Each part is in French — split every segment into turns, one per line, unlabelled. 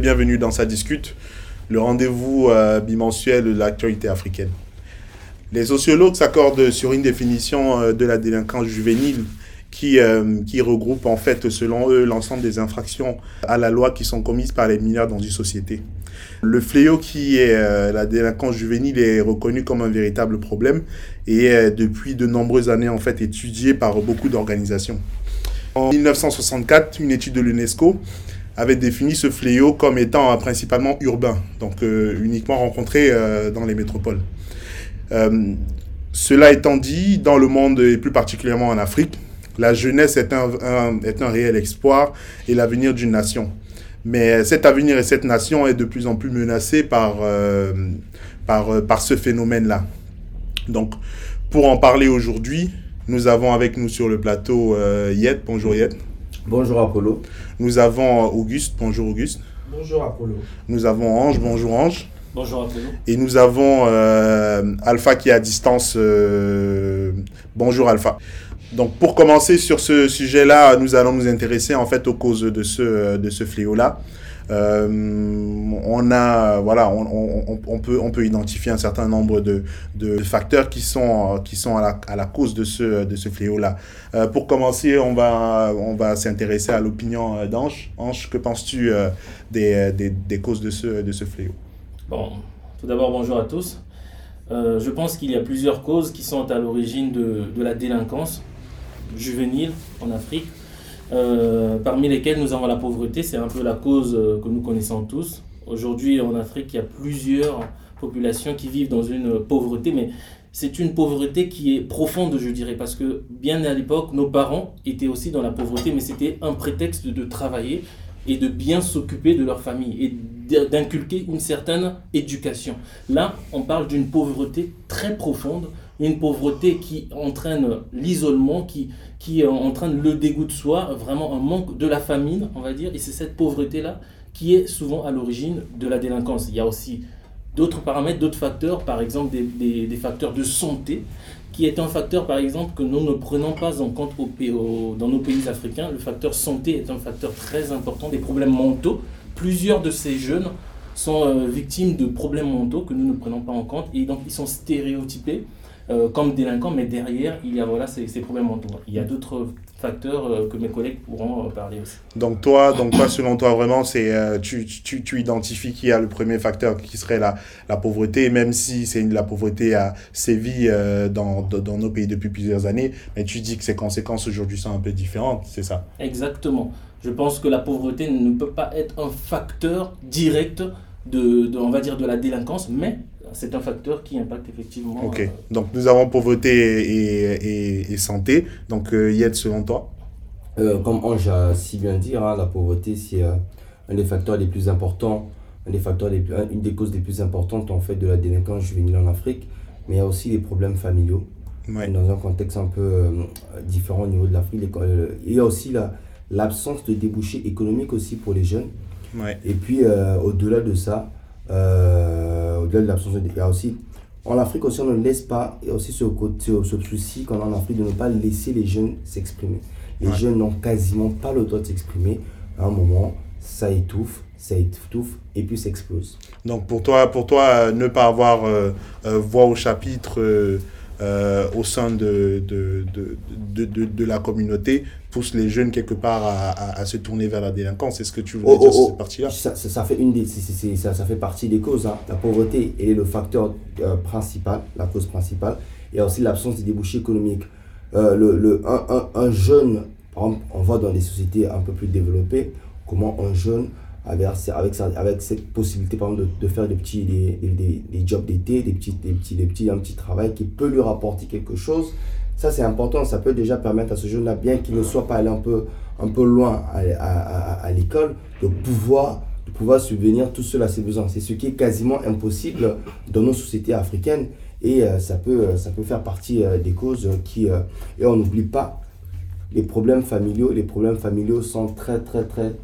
Bienvenue dans Sa Discute, le rendez-vous euh, bimensuel de l'actualité africaine. Les sociologues s'accordent sur une définition euh, de la délinquance juvénile qui, euh, qui regroupe en fait, selon eux, l'ensemble des infractions à la loi qui sont commises par les mineurs dans une société. Le fléau qui est la délinquance juvénile est reconnu comme un véritable problème et est depuis de nombreuses années en fait étudié par beaucoup d'organisations. En 1964, une étude de l'UNESCO avait défini ce fléau comme étant principalement urbain, donc uniquement rencontré dans les métropoles. Euh, cela étant dit, dans le monde et plus particulièrement en Afrique, la jeunesse est un, est un réel espoir et l'avenir d'une nation. Mais cet avenir et cette nation est de plus en plus menacé par, euh, par, euh, par ce phénomène-là. Donc, pour en parler aujourd'hui, nous avons avec nous sur le plateau Yet. Bonjour Yet.
Bonjour Apollo.
Nous avons Auguste. Bonjour Auguste.
Bonjour Apollo.
Nous avons Ange. Bonjour Ange.
Bonjour à tous.
Et nous avons euh, Alpha qui est à distance. Euh, bonjour Alpha. Donc pour commencer sur ce sujet-là, nous allons nous intéresser en fait aux causes de ce, de ce fléau-là. Euh, on a voilà, on, peut on peut identifier un certain nombre de, facteurs qui sont qui sont à la, cause de ce de ce fléau-là. Euh, pour commencer, on va on va s'intéresser à l'opinion d'Ange. Ange, que penses-tu des, des, causes de ce de ce fléau?
Bon, tout d'abord, bonjour à tous. Euh, je pense qu'il y a plusieurs causes qui sont à l'origine de, la délinquance juvénile en Afrique, euh, parmi lesquelles nous avons la pauvreté. C'est un peu la cause euh, que nous connaissons tous. Aujourd'hui, en Afrique, il y a plusieurs populations qui vivent dans une pauvreté, mais c'est une pauvreté qui est profonde, je dirais, parce que bien à l'époque, nos parents étaient aussi dans la pauvreté, mais c'était un prétexte de travailler et de bien s'occuper de leur famille et d'inculquer une certaine éducation. Là, on parle d'une pauvreté très profonde, une pauvreté qui entraîne l'isolement, qui, qui entraîne le dégoût de soi, vraiment un manque de la famine, on va dire, et c'est cette pauvreté-là qui est souvent à l'origine de la délinquance. Il y a aussi d'autres paramètres, d'autres facteurs, par exemple des, des, des, facteurs de santé, qui est un facteur, par exemple, que nous ne prenons pas en compte au, dans nos pays africains. Le facteur santé est un facteur très important, des problèmes mentaux plusieurs de ces jeunes sont euh, victimes de problèmes mentaux que nous ne prenons pas en compte et donc ils sont stéréotypés euh, comme délinquants, mais derrière, il y a voilà, ces, ces problèmes mentaux. Il y a d'autres facteurs euh, que mes collègues pourront parler aussi.
Donc toi, donc toi selon toi, vraiment, c'est tu, tu, tu, identifies qu'il y a le premier facteur qui serait la, la pauvreté, même si c'est la pauvreté a sévi dans, dans nos pays depuis plusieurs années, mais tu dis que ses conséquences aujourd'hui sont un peu différentes, c'est ça?
Exactement. Je pense que la pauvreté ne peut pas être un facteur direct de, de on va dire, de la délinquance, mais c'est un facteur qui impacte effectivement.
Ok, euh, donc nous avons pauvreté et, et, et santé. Donc euh, Yed, selon toi?
Euh, Comme Ange a si bien dit, hein, la pauvreté, c'est euh, un des facteurs les plus importants, un des facteurs les plus, une des causes les plus importantes en fait de la délinquance juvénile en Afrique. Mais il y a aussi les problèmes familiaux. Ouais. Dans un contexte un peu euh, différent au niveau de l'Afrique. Il y a aussi la, l'absence de débouchés économiques aussi pour les jeunes.
Ouais.
Et puis, euh, au-delà de ça, euh, au-delà de l'absence de... Il y a aussi... En Afrique aussi, on ne laisse pas, a aussi ce, côté, ce souci qu'on a en Afrique de ne pas laisser les jeunes s'exprimer. Les ouais. jeunes n'ont quasiment pas le droit de s'exprimer. À un moment, ça étouffe, ça étouffe et puis ça explose.
Donc pour toi, pour toi ne pas avoir euh, voix au chapitre euh, au sein de, de, de, de, de, la communauté pousse les jeunes quelque part à, à, à se tourner vers la délinquance. Est-ce que tu voulais
oh,
dire
oh,
sur
oh.
cette partie-là?
Ça, ça, ça, fait une des, c est, c est, ça, ça fait partie des causes. Hein. La pauvreté est le facteur euh, principal, la cause principale. Et aussi l'absence des débouchés économiques. Euh, le, le, un, un, un jeune, par exemple, on voit dans des sociétés un peu plus développées, comment un jeune avec, avec, cette possibilité par exemple de, de faire des petits des, des, des jobs d'été, des petits, des, petits, des petits, un petit travail qui peut lui rapporter quelque chose. Ça, c'est important. Ça peut déjà permettre à ce jeune-là, bien qu'il ne soit pas allé un peu, un peu loin à, à, l'école, de pouvoir, de pouvoir subvenir tout seul à ses besoins. C'est ce qui est quasiment impossible dans nos sociétés africaines. Et euh, ça, peut, ça peut faire partie euh, des causes qui... Euh, et on n'oublie pas les problèmes familiaux. Les problèmes familiaux sont très, très, très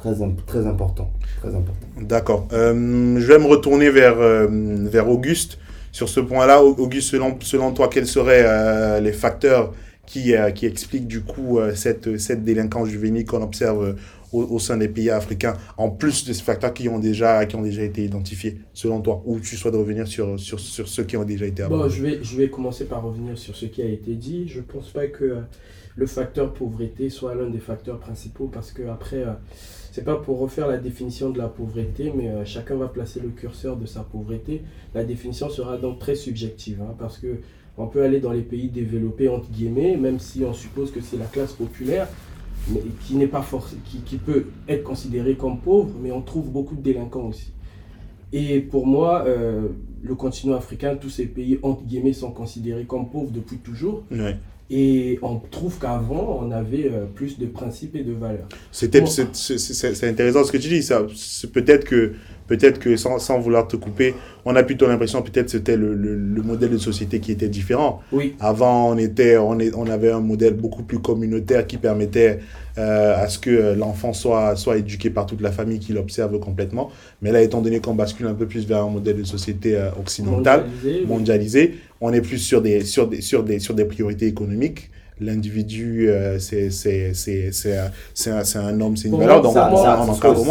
très, très important. Très important.
D'accord. Euh, je vais me retourner vers, euh, vers Auguste. Sur ce point-là, Auguste, selon, selon toi, quels seraient euh, les facteurs qui, qui expliquent du coup cette, cette délinquance juvénile qu'on observe au, sein des pays africains, en plus de ces facteurs qui ont déjà, qui ont déjà été identifiés, selon toi? Ou tu souhaites revenir sur, sur, sur ceux qui ont déjà été
abordés? Bon, je, vais, je vais commencer par revenir sur ce qui a été dit. Je ne pense pas que le facteur pauvreté soit l'un des facteurs principaux parce que après, euh, c'est pas pour refaire la définition de la pauvreté, mais euh, chacun va placer le curseur de sa pauvreté. La définition sera donc très subjective hein, parce que on peut aller dans les pays développés entre guillemets, même si on suppose que c'est la classe populaire mais qui n'est pas qui, qui, peut être considéré comme pauvre, mais on trouve beaucoup de délinquants aussi. Et pour moi, euh, le continent africain, tous ces pays entre guillemets sont considérés comme pauvres depuis toujours. Et on trouve qu'avant, on avait euh, plus de principes et de valeurs.
C'était, c'est intéressant ce que tu dis. Ça, peut-être que peut-être que sans, sans, vouloir te couper, on a plutôt l'impression peut-être que c'était le, le, modèle de société qui était différent.
Oui.
Avant, on, était, on, est, on avait un modèle beaucoup plus communautaire qui permettait euh, à ce que l'enfant soit, soit éduqué par toute la famille qui l'observe complètement. Mais là, étant donné qu'on bascule un peu plus vers un modèle de société euh, occidentale, mondialisé, on est plus sur des, sur des, sur des, sur des priorités économiques l'individu, euh, c'est un homme, c'est une valeur, donc
ça,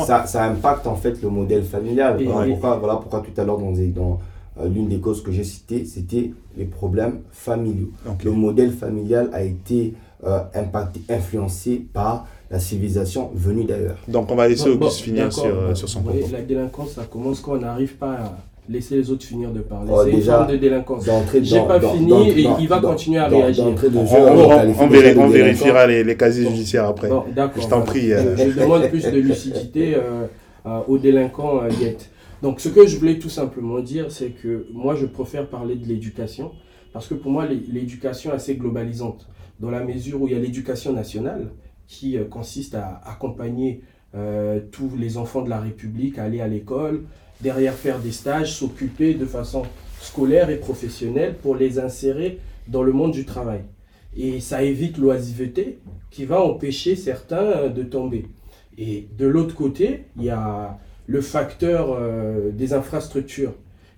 ça, ça, impacte en fait le modèle familial. voilà, pourquoi, voilà pourquoi tout à l'heure, dans, dans euh, l'une des causes que j'ai citées, c'était les problèmes familiaux. Le modèle familial a été euh, impacté, influencé par la civilisation venue d'ailleurs.
Donc on va laisser Auguste finir sur, sur son
propos. La délinquance, ça commence quand on n'arrive pas à laisser les autres finir de parler. Oh, c'est une forme de délinquance. J'ai pas fini et il va continuer à réagir.
on, vérifiera les, les, casiers judiciaires après.
Je t'en prie. Euh. Je, demande plus de lucidité euh, euh, aux délinquants Yet. Donc ce que je voulais tout simplement dire, c'est que moi je préfère parler de l'éducation parce que pour moi l'éducation est assez globalisante dans la mesure où il y a l'éducation nationale qui consiste à accompagner tous les enfants de la République à aller à l'école, derrière faire des stages, s'occuper de façon scolaire et professionnelle pour les insérer dans le monde du travail. Et ça évite l'oisiveté qui va empêcher certains de tomber. Et de l'autre côté, il y a le facteur euh, des infrastructures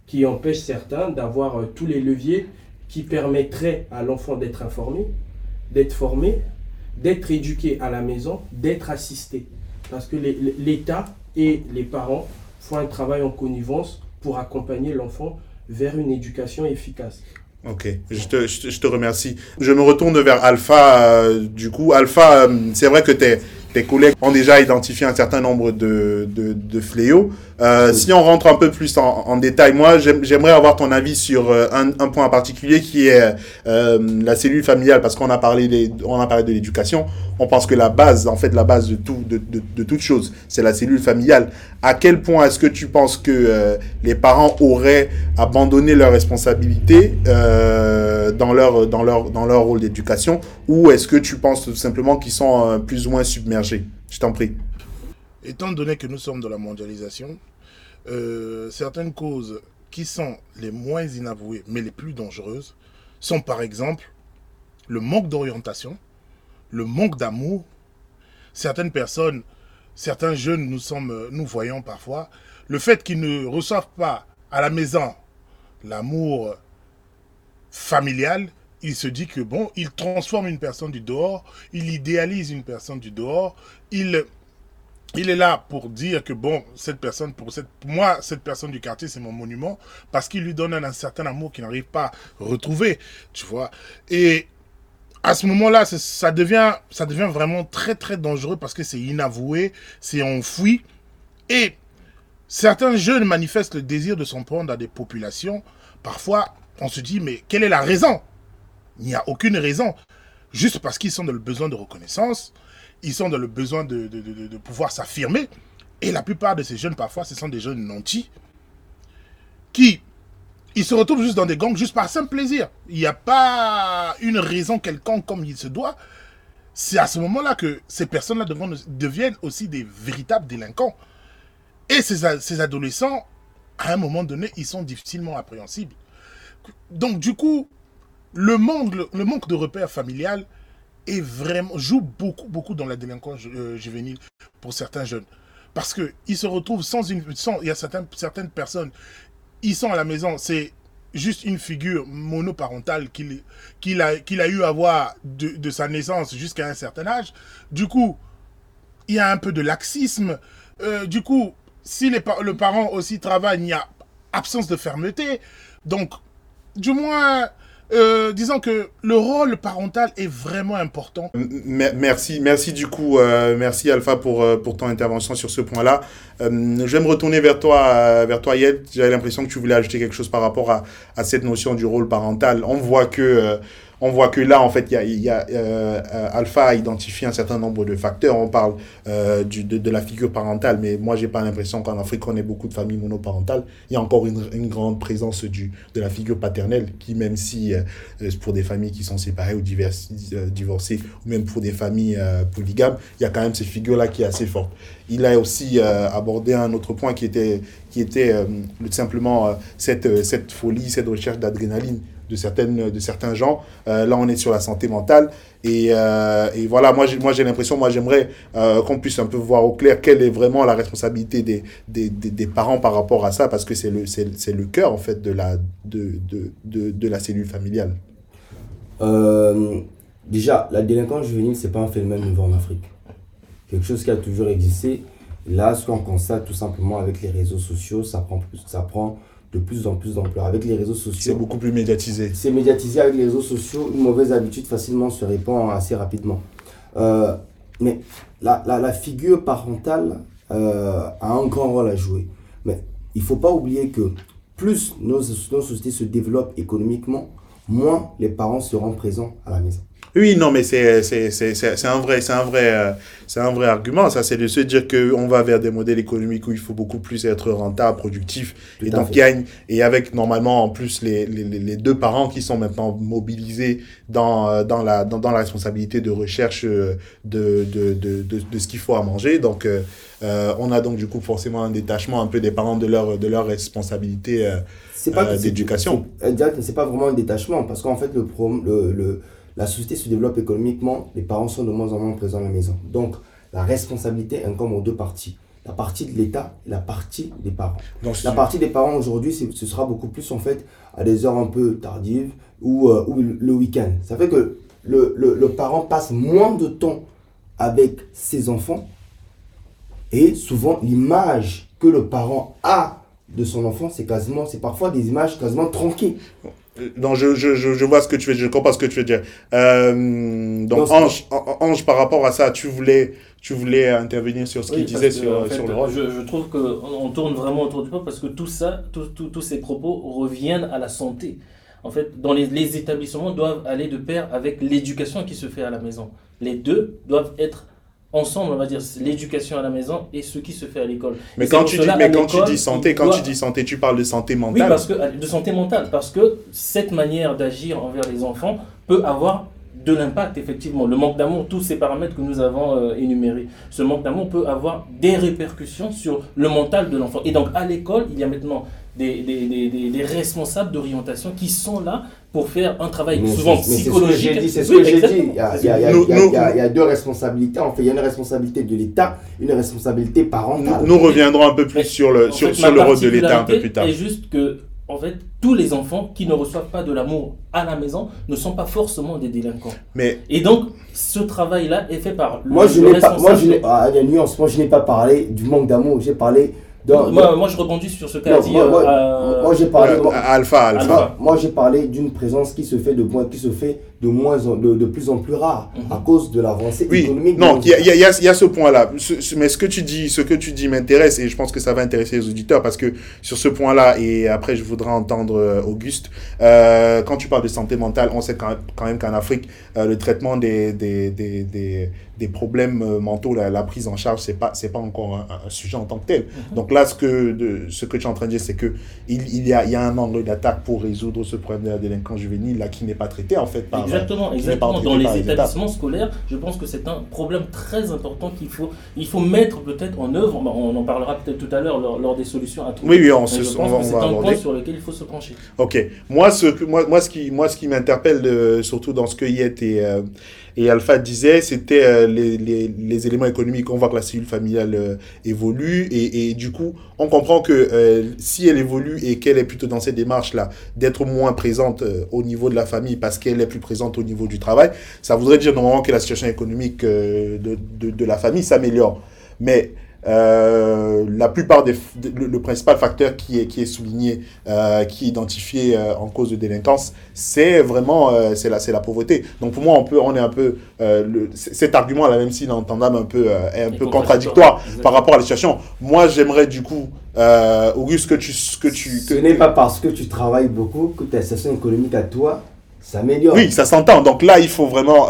qui empêche certains d'avoir euh, tous les leviers qui permettraient à l'enfant d'être informé, d'être formé, d'être éduqué à la maison, d'être assisté. Parce que l'État et les parents font un travail en connivence pour accompagner l'enfant vers une éducation efficace.
Ok, je te, je te, remercie. Je me retourne vers Alpha. Euh, du coup, Alpha, euh, c'est vrai que tu es tes collègues ont déjà identifié un certain nombre de, de, de fléaux. Euh, Si on rentre un peu plus en, en détail, moi, j'aimerais avoir ton avis sur un, un, point en particulier qui est la cellule familiale, parce qu'on a parlé, des, on a parlé de l'éducation. On pense que la base, en fait, de tout, de, de, de toute chose, c'est la cellule familiale. À quel point est-ce que tu penses que euh, les parents auraient abandonné leurs responsabilités euh, dans leur dans rôle d'éducation, ou est-ce que tu penses tout simplement qu'ils sont plus ou moins submergés? Je t'en prie.
Étant donné que nous sommes dans la mondialisation, euh, certaines causes qui sont les moins inavouées, mais les plus dangereuses, sont par exemple le manque d'orientation, le manque d'amour. Certaines personnes, certains jeunes, nous sommes, nous voyons parfois, le fait qu'ils ne reçoivent pas à la maison l'amour familial, il se dit que bon, il transforme une personne du dehors, il idéalise une personne du dehors, il, il est là pour dire que bon, cette personne, pour, cette, moi, cette personne du quartier, c'est mon monument, parce qu'il lui donne un, certain amour qu'il n'arrive pas à retrouver, tu vois. Et à ce moment-là, ça devient, ça devient vraiment très, très dangereux parce que c'est inavoué, c'est enfoui. Et certains jeunes manifestent le désir de s'en prendre à des populations. Parfois, on se dit, mais quelle est la raison? Il n'y a aucune raison. Juste parce qu'ils sont dans le besoin de reconnaissance, ils sont dans le besoin de, de, pouvoir s'affirmer. Et la plupart de ces jeunes, parfois, ce sont des jeunes nantis qui ils se retrouvent juste dans des gangs juste par simple plaisir. Il n'y a pas une raison quelconque comme il se doit. C'est à ce moment-là que ces personnes-là deviennent aussi des véritables délinquants. Et ces, adolescents, à un moment donné, ils sont difficilement appréhensibles. Donc du coup, le manque, de repères familial vraiment, joue beaucoup, beaucoup dans la délinquance euh, juvénile pour certains jeunes. Parce qu'ils se retrouvent sans une. Il y a certaines personnes, ils sont à la maison, c'est juste une figure monoparentale qu'il a, qu'il a eu à voir de, sa naissance jusqu'à un certain âge. Du coup, il y a un peu de laxisme. Euh, du coup, si les le parent aussi travaille, il y a absence de fermeté. Donc, du moins, euh, disons que le rôle parental est vraiment important.
Merci, merci du coup, euh, merci Alpha pour, euh, pour ton intervention sur ce point-là. Je vais me retourner vers toi, vers toi Yed. J'avais l'impression que tu voulais ajouter quelque chose par rapport à, à cette notion du rôle parental. On voit que, on voit que là, en fait, il y a, y a, euh, Alpha a identifié un certain nombre de facteurs. On parle euh, du, de, de la figure parentale, mais moi, j'ai pas l'impression qu'en Afrique, on ait beaucoup de familles monoparentales. Il y a encore une, une grande présence du, de la figure paternelle, qui même si euh, euh, pour des familles qui sont séparées ou divers, euh, divorcées, ou même pour des familles euh, polygames, il y a quand même cette figure-là qui est assez forte. Il a aussi abordé un autre point qui était, qui était simplement cette, cette folie, cette recherche d'adrénaline de, certaines, de certains gens. Euh, là, on est sur la santé mentale. Et, euh, et voilà, moi j'ai, l'impression, moi j'aimerais euh, qu'on puisse un peu voir au clair quelle est vraiment la responsabilité des, des, des, des parents par rapport à ça, parce que c'est le, c'est, le cœur en fait de la, de, de, de, de la cellule familiale.
Déjà, la délinquance juvénile, c'est pas un phénomène nouveau en Afrique. Quelque chose qui a toujours existé. Là, ce qu'on constate tout simplement avec les réseaux sociaux, ça prend, plus- ça prend de plus en plus d'ampleur. Avec les réseaux
C'est
sociaux,
beaucoup plus médiatisé.
c'est médiatisé avec les réseaux sociaux, une mauvaise habitude facilement se répand assez rapidement. Euh, mais la, la, la figure parentale euh, a un grand rôle à jouer. Mais il ne faut pas oublier que plus nos, nos sociétés se développent économiquement, moins les parents seront présents à la maison.
Oui, non, mais c'est c'est c'est c'est c'est un vrai c'est un vrai euh, c'est un vrai argument. Ça, c'est de se dire que on va vers des modèles économiques où il faut beaucoup plus être rentable, productif,
Tout
et donc une- et avec normalement en plus les, les, les deux parents qui sont maintenant mobilisés dans euh, dans la dans, dans la responsabilité de recherche euh, de de de de, de ce qu'il faut à manger. Donc euh, on a donc du coup forcément un détachement un peu des parents de leur de leur responsabilité. euh, Euh, d'éducation.
Exact, mais c'est pas vraiment un détachement parce qu'en fait le, pro- le, le la société se développe économiquement, les parents sont de moins en moins présents à la maison. Donc la responsabilité incombe aux deux parties. La partie de l'État et la partie des parents.
donc,
La partie des parents aujourd'hui, ce sera beaucoup plus en fait à des heures un peu tardives ou, euh, ou le week-end. Ça fait que le, le, le parent passe moins de temps avec ses enfants et souvent l'image que le parent a de son enfant, c'est quasiment, c'est parfois des images quasiment tronquées.
Non, je, je, je, vois ce que tu veux dire, je comprends ce que tu veux dire. Euh, donc,
Non,
Ange, An- Ange, par rapport à ça, tu voulais, tu voulais intervenir sur ce qu'il
Oui,
disait
parce que,
sur,
en fait,
sur le rôle.
Je, je trouve qu'on on tourne vraiment autour du pot parce que tout ça, tout- tout- tous ces propos reviennent à la santé. En fait, dans les, les établissements doivent aller de pair avec l'éducation qui se fait à la maison. Les deux doivent être ensemble, on va dire, l'éducation à la maison et ce qui se fait à l'école.
Mais quand tu dis,
cela,
mais
à
quand tu
l'école,
dis santé,
il
quand
doit-
tu dis santé, tu parles de santé
oui,
mentale.
parce que de santé mentale, parce que cette manière d'agir envers les enfants peut avoir de l'impact, effectivement. Le manque d'amour, tous ces paramètres que nous avons euh, énumérés, ce manque d'amour peut avoir des répercussions sur le mental de l'enfant. Et donc, à l'école, il y a maintenant des, des, des, des- des responsables d'orientation qui sont là pour faire un travail
Mais
souvent
c'est- mais c'est ce que
psychologique.
j'ai dit, c'est ce
Oui,
que j'ai dit. Il y a, il y a- il y a-
Nous-
il y a-
nous-
il y a- il y a deux responsabilités. En fait, il y a une responsabilité de l'État, une responsabilité parentale.
nous reviendrons un peu plus
Mais,
sur le, sur,
fait,
sur
ma
le rôle de l'État un peu plus tard.
est juste que, en fait, tous les enfants qui ne reçoivent pas de l'amour à la maison ne sont pas forcément des délinquants.
Mais
Et donc, ce travail-là est fait par le
Moi, je
le
n'ai pas, moi, je n'ai, ah, il y a une nuance. Moi, je n'ai pas parlé du manque d'amour. J'ai parlé
Moi, moi, je rebondis sur ce qu'a dit.
moi, moi-
euh,
moi, j'ai parlé.
euh,
moi-
Alpha, Alpha.
Moi, moi, j'ai parlé d'une présence qui se fait de moins, qui se fait de moins, en- de, de plus en plus rare
Mhm.
à cause de l'avancée
Oui,
économique.
non, il y a, il y a- il y a- il y a ce point-là. Mais ce que tu dis, ce que tu dis m'intéresse et je pense que ça va intéresser les auditeurs parce que sur ce point-là, et après je voudrais entendre euh, Auguste, euh, quand tu parles de santé mentale, on sait quand, même qu'en Afrique, euh, le traitement des, des, des, des, des problèmes mentaux, la, la prise en charge, c'est pas, c'est pas encore un, un sujet en tant que tel. Donc là, ce que, de, ce que tu es en train de dire, c'est que il, il, y a, il y a un angle d'attaque pour résoudre ce problème de la délinquance juvénile là qui n'est pas traité en fait par,
Exactement, exactement. Dans les établissements scolaires, je pense que c'est un problème très important qu'il faut, il faut mettre peut-être en œuvre. On en parlera peut-être tout à l'heure lors, lors des solutions à trouver.
Oui, oui, on, se,
je pense que c'est un point sur lequel il faut se pencher.
Ok. Moi, ce moi, moi, ce qui, moi, ce qui m'interpelle euh, surtout dans ce que Yet et, euh, et Alpha disait, c'était euh, les, les, éléments économiques. On voit que la cellule familiale euh, évolue et, et, du coup, on comprend que euh, si elle évolue et qu'elle est plutôt dans cette démarche-là, d'être moins présente au niveau de la famille parce qu'elle est plus présente au niveau du travail, ça voudrait dire normalement que la situation économique de, de, de la famille s'améliore. Mais euh, la plupart des, le, principal facteur qui est, qui est souligné, euh, qui est identifié euh, en cause de délinquance, c'est vraiment c'est la, la pauvreté. Donc pour moi, on, peut, on est un peu, le, cet argument-là, même s'il est entendable un peu, est un peu contradictoire par rapport à la situation. Moi, j'aimerais du coup, Auguste, que tu... Que tu
Ce n'est pas parce que tu travailles beaucoup que ta situation économique à toi s'améliore.
Oui, ça s'entend. Donc là, il faut vraiment,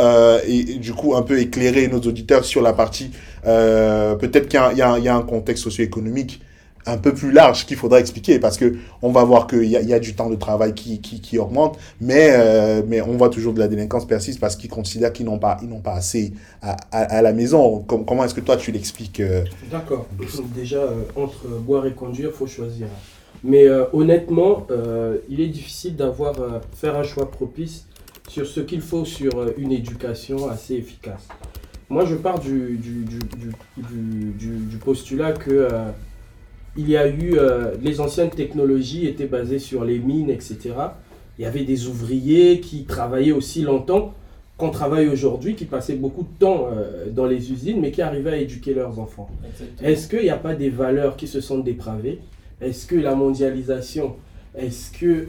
et, du coup, un peu éclairer nos auditeurs sur la partie euh, peut-être qu'il y, y, a un contexte socio-économique un peu plus large qu'il faudra expliquer parce que on va voir qu'il y, y, a du temps de travail qui, qui, qui augmente, mais, euh, mais on voit toujours de la délinquance persiste parce qu'ils considèrent qu'ils n'ont pas, ils n'ont pas assez à, à, la maison. comment est-ce que toi tu l'expliques euh?
D'accord. Déjà, entre boire et conduire, il faut choisir. Mais honnêtement, il est difficile d'avoir faire un choix propice sur ce qu'il faut sur une éducation assez efficace. Moi, je pars du, du, du, du postulat que euh, il y a eu euh, les anciennes technologies étaient basées sur les mines, etc. Il y avait des ouvriers qui travaillaient aussi longtemps qu'on travaille aujourd'hui, qui passaient beaucoup de temps euh, dans les usines, mais qui arrivaient à éduquer leurs enfants. Est-ce qu'il n'y a pas des valeurs qui se sont dépravées? Est-ce que la mondialisation, est-ce que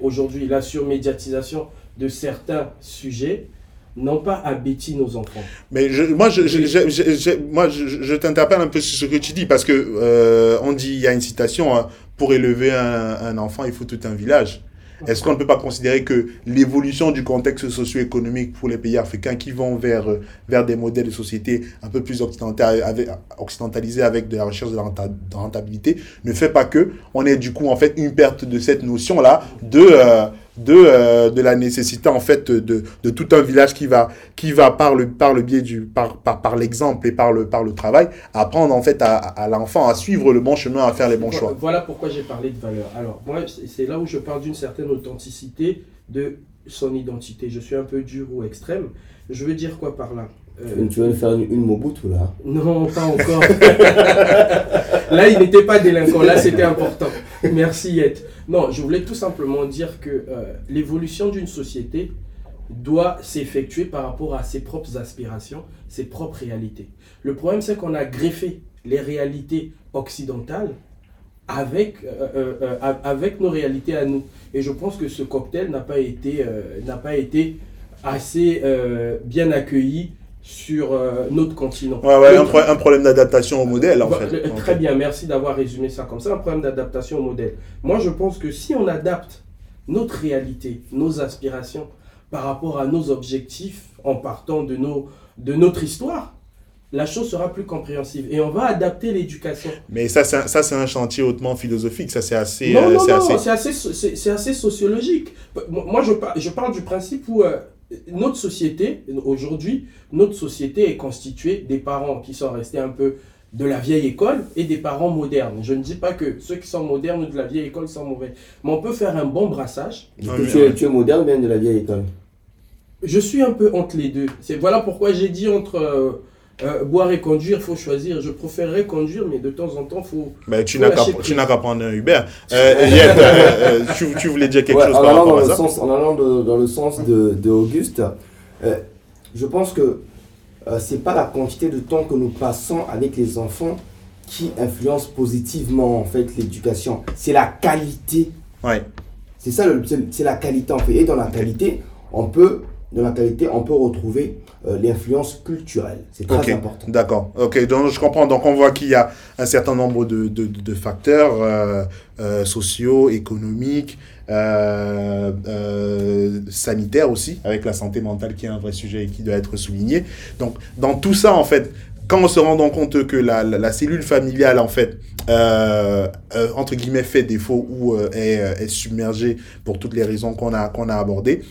aujourd'hui la surmédiatisation de certains sujets non pas à bêtir nos enfants?
Mais je, moi, je, je, t'interpelle un peu sur ce que tu dis, parce que euh, on dit, il y a une citation, hein, pour élever un, enfant, il faut tout un village. Est-ce qu'on ne peut pas considérer que l'évolution du contexte socio-économique pour les pays africains qui vont vers, euh, vers des modèles de société un peu plus occidentalisés avec de la recherche de rentabilité ne fait pas que on ait du coup en fait une perte de cette notion-là de... Euh, de, euh, de la nécessité en fait de, de, tout un village qui va, qui va par, le, par le biais du par, par, par l'exemple et par le, par le travail apprendre en fait à, à l'enfant à suivre le bon chemin, à faire les bons choix.
Voilà pourquoi j'ai parlé de valeur. Alors moi c'est là où je parle d'une certaine authenticité de son identité. Je suis un peu dur ou extrême. Je veux dire quoi par là
euh, tu veux faire une, une Mobutu là
Non, pas encore. là, il n'était pas délinquant. Là, c'était important. Merci, Yet. Non, je voulais tout simplement dire que euh, l'évolution d'une société doit s'effectuer par rapport à ses propres aspirations, ses propres réalités. Le problème, c'est qu'on a greffé les réalités occidentales avec, euh, avec nos réalités à nous. Et je pense que ce cocktail n'a pas été assez bien accueilli sur euh, notre continent.
Ouais, ouais, un, problème d'adaptation au modèle, en fait.
Très bien, merci d'avoir résumé ça comme ça, un problème d'adaptation au modèle. Moi, je pense que si on adapte notre réalité, nos aspirations par rapport à nos objectifs en partant de, nos, de notre histoire, la chose sera plus compréhensive et on va adapter l'éducation.
Mais ça, c'est un, chantier hautement philosophique, ça c'est assez...
Non, non, non, c'est assez... assez, sociologique. Moi, je, je parle du principe où... Euh, notre société, aujourd'hui, notre société est constituée des parents qui sont restés un peu de la vieille école et des parents modernes. Je ne dis pas que ceux qui sont modernes ou de la vieille école sont mauvais, mais on peut faire un bon brassage.
tu, es, tu es moderne ou bien de la vieille école
Je suis un peu entre les deux. C'est voilà pourquoi j'ai dit entre euh, boire et conduire, il faut choisir. Je préférerais conduire, mais de temps en temps, il faut.
Mais tu n'as qu'à prendre un Uber. Euh, euh, tu, tu, voulais dire quelque chose
par rapport à ça? sens, En allant dans le sens de, de Auguste, je pense que ce n'est pas la quantité de temps que nous passons avec les enfants qui influence positivement en fait l'éducation. C'est la qualité.
Ouais.
C'est ça, c'est la qualité en fait. Et dans la qualité, on peut dans la qualité, on peut retrouver euh, l'influence culturelle. C'est très important.
D'accord. Ok, donc je comprends. Donc on voit qu'il y a un certain nombre de, de, de facteurs euh, euh, sociaux, économiques, sanitaires aussi, avec la santé mentale qui est un vrai sujet et qui doit être souligné. Donc dans tout ça, en fait, quand on se rend compte que la, la, cellule familiale, en fait, entre guillemets, fait défaut ou est, est submergée pour toutes les raisons qu'on a, qu'on a abordées,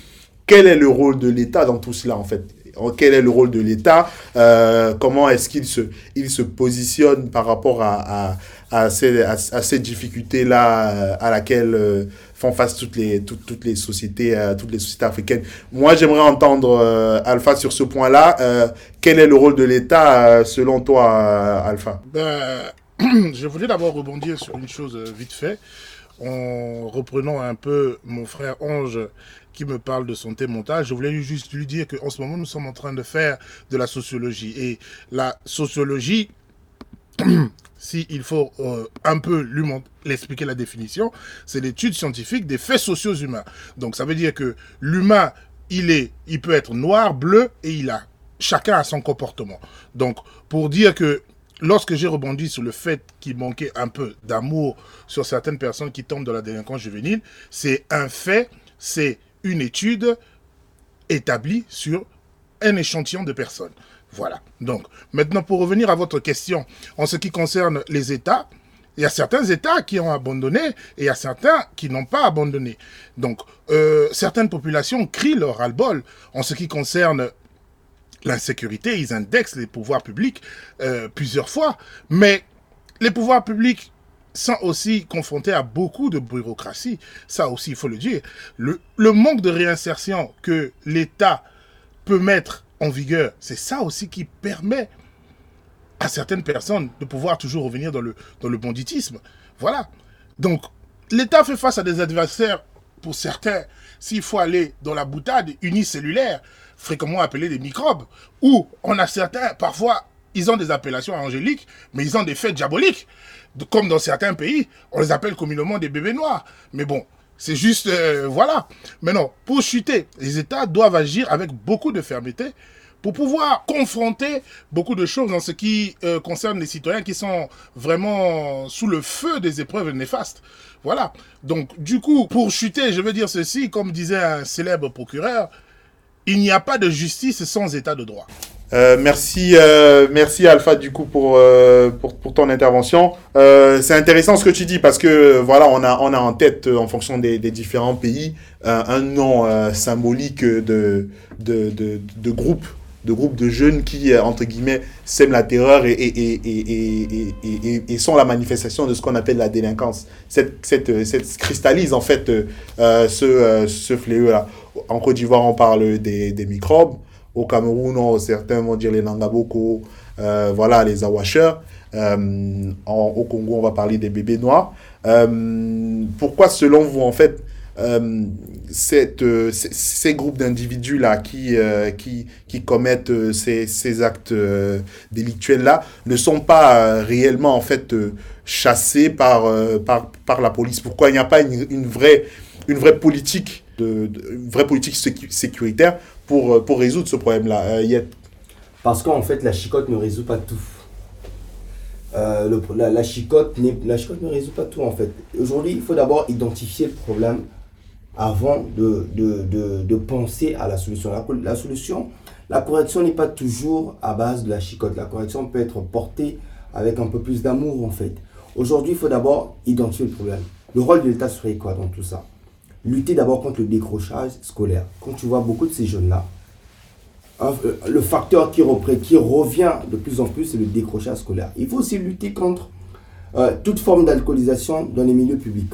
quel est le rôle de l'État dans tout cela, en fait? Quel est le rôle de l'État, euh, comment est-ce qu'il se, il se positionne par rapport à, à, à ces, à, ces difficultés-là euh, à laquelle euh, font face toutes les, toutes, toutes les sociétés, toutes les sociétés africaines? Moi, j'aimerais entendre Alpha sur ce point-là. quel est le rôle de l'État selon toi, Alpha?
Ben, Je voulais d'abord rebondir sur une chose vite fait en reprenant un peu mon frère Ange qui me parle de son montage, je voulais juste lui dire qu'en ce moment, nous sommes en train de faire de la sociologie. Et la sociologie, s'il il faut euh, un peu lui l'expliquer la définition, c'est l'étude scientifique des faits sociaux humains. Donc ça veut dire que l'humain, il est, il peut être noir, bleu, et il a chacun a son comportement. Donc pour dire que lorsque j'ai rebondi sur le fait qu'il manquait un peu d'amour sur certaines personnes qui tombent dans la délinquance juvénile, c'est un fait, c'est une étude établie sur un échantillon de personnes. Voilà. Donc, maintenant, pour revenir à votre question, en ce qui concerne les États, il y a certains États qui ont abandonné et il y a certains qui n'ont pas abandonné. Donc, euh, certaines populations crient leur ras-le-bol en ce qui concerne l'insécurité. Ils indexent les pouvoirs publics euh, plusieurs fois. Mais les pouvoirs publics sont aussi confrontés à beaucoup de bureaucratie. Ça aussi, il faut le dire. Le, le manque de réinsertion que l'État peut mettre en vigueur, c'est ça aussi qui permet à certaines personnes de pouvoir toujours revenir dans le, dans le banditisme. Voilà. Donc, l'État fait face à des adversaires, pour certains, s'il faut aller dans la boutade unicellulaire, fréquemment appelés des microbes, où on a certains, parfois, ils ont des appellations angéliques, mais ils ont des faits diaboliques. Comme dans certains pays, on les appelle communément des bébés noirs. Mais bon, c'est juste, euh, voilà. Maintenant, pour chuter, les États doivent agir avec beaucoup de fermeté pour pouvoir confronter beaucoup de choses en ce qui euh, concerne les citoyens qui sont vraiment sous le feu des épreuves néfastes. Voilà. Donc, du coup, pour chuter, je veux dire ceci, comme disait un célèbre procureur, il n'y a pas de justice sans état de droit.
Euh, merci, euh, merci Alpha du coup pour, euh, pour, ton intervention. C'est intéressant ce que tu dis parce que voilà on a on a en tête en fonction des, différents pays un nom symbolique de de, de, de groupe de groupes de jeunes qui entre guillemets sèment la terreur et, et, et, et, sont la manifestation de ce qu'on appelle la délinquance. Cette, cette, cette cristallise en fait ce, ce fléau là. En Côte d'Ivoire on parle des, des microbes. Au Cameroun, certains vont dire les Nangaboko, euh, voilà, les Awashers. Euh, au Congo, on va parler des bébés noirs. Euh, pourquoi, selon vous, en fait, cette, ces, groupes d'individus-là qui, qui, qui, commettent ces, ces actes délictuels-là ne sont pas réellement, en fait, chassés par, par, par la police? Pourquoi il n'y a pas une, une, vraie, une vraie politique de, vraie politique sécuritaire pour, euh, pour résoudre ce problème-là, euh,
Parce qu'en fait, la chicotte ne résout pas tout. Euh, la, la, chicotte la chicotte ne résout pas tout, en fait. Aujourd'hui, il faut d'abord identifier le problème avant de, de, de, de penser à la solution. La, la solution, la correction n'est pas toujours à base de la chicotte. La correction peut être portée avec un peu plus d'amour, en fait. Aujourd'hui, il faut d'abord identifier le problème. Le rôle de l'État serait quoi dans tout ça? Lutter d'abord contre le décrochage scolaire. Quand tu vois beaucoup de ces jeunes-là, euh, le facteur qui, qui revient de plus en plus, c'est le décrochage scolaire. Il faut aussi lutter contre euh, toute forme d'alcoolisation dans les milieux publics.